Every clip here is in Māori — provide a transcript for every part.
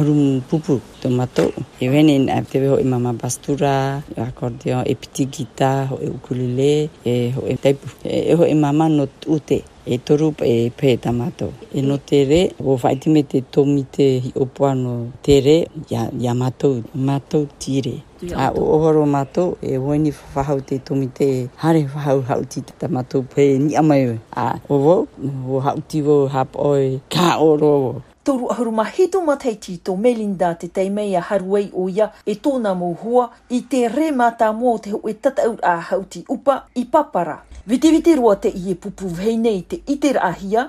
harumu pupu to mato e vene a ho e mama bastura akordeo e piti gita ho ukulele e ho e e ho e mama no ute e toru e pe tamato e no tere wo faiti me te tomite o opua tere ya ya mato mato tire e a o mato e weni ni fahau te tomite hare fahau hau ti te tamato pe ni amai a ovo wo wo hau ti hap oi ka oro Toru ahuru mahito matai tito Melinda te teimei a haruei o e tōna mōhua i te re mātā mō te hoi tatau a hauti upa i papara. Vite vite roa te i e pupu hei nei te iter ahia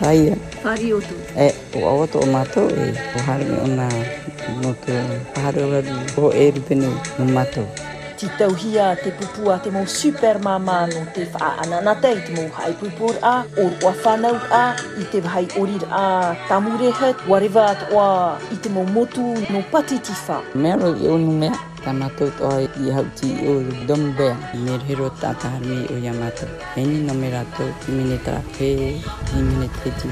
Aia. Pari o tu? E, o awato o mātou e o hari o nā no te pārewa o e rupenu no mātou. Ti tauhia te pupua te mō super māmā no te whaanana tei te mou hai haipupur a, o rua whanau a, i te vahai orir a tamurehet, wareva atoa, i te mō motu no patitifa. Mero i unu mea tana tau toa i hau ti o Dombea. Me rero tātahar o Yamato. Eni ni nome rātou ki mene trape, ki mene te ti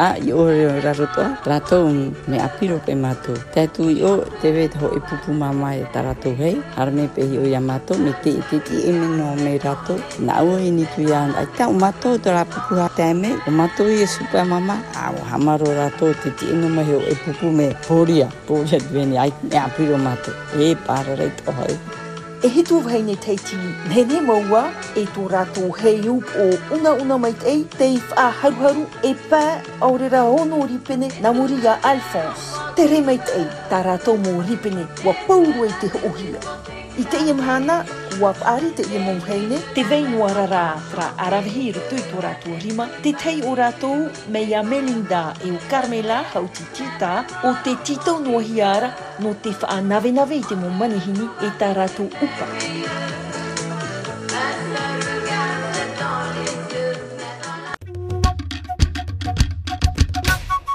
A, i o reo raro toa, rātou me apiro pe mato. Tētu i o te vet ho e pupu mama e ta rātou hei. Har me pe o Yamato, me te te ti e me nome rātou. Na o e ni tu ai ta o mato to rā pupu ha tēme. O mato i e supa mama, a o hamaro rato te ti e nome hi e pupu me horia. Pōhia dveni, ai me apiro mato. E whakarere rei tō hau. E he tō hei nei nei nene maua e tō rātou hei up o una una mai tei te i whaharuharu e pā au rera hono ripene na moria Alphonse. Te rei mai tei tā rātou mō ripene wa pauru e te ohia. I te imhana, ua ari te ia mouheine, te vei noara rā tra arawhi ro tui tō rātua rima, te tei o rātou me ia Melinda e o Carmela hau ti tita, o te titau noa hiara no te whaanawenawe i te mō manihini e tā rātou upa. Te vei noara rima, te tei me ia Melinda e Carmela hau o te titau noa hiara no te te mō manihini e tā upa.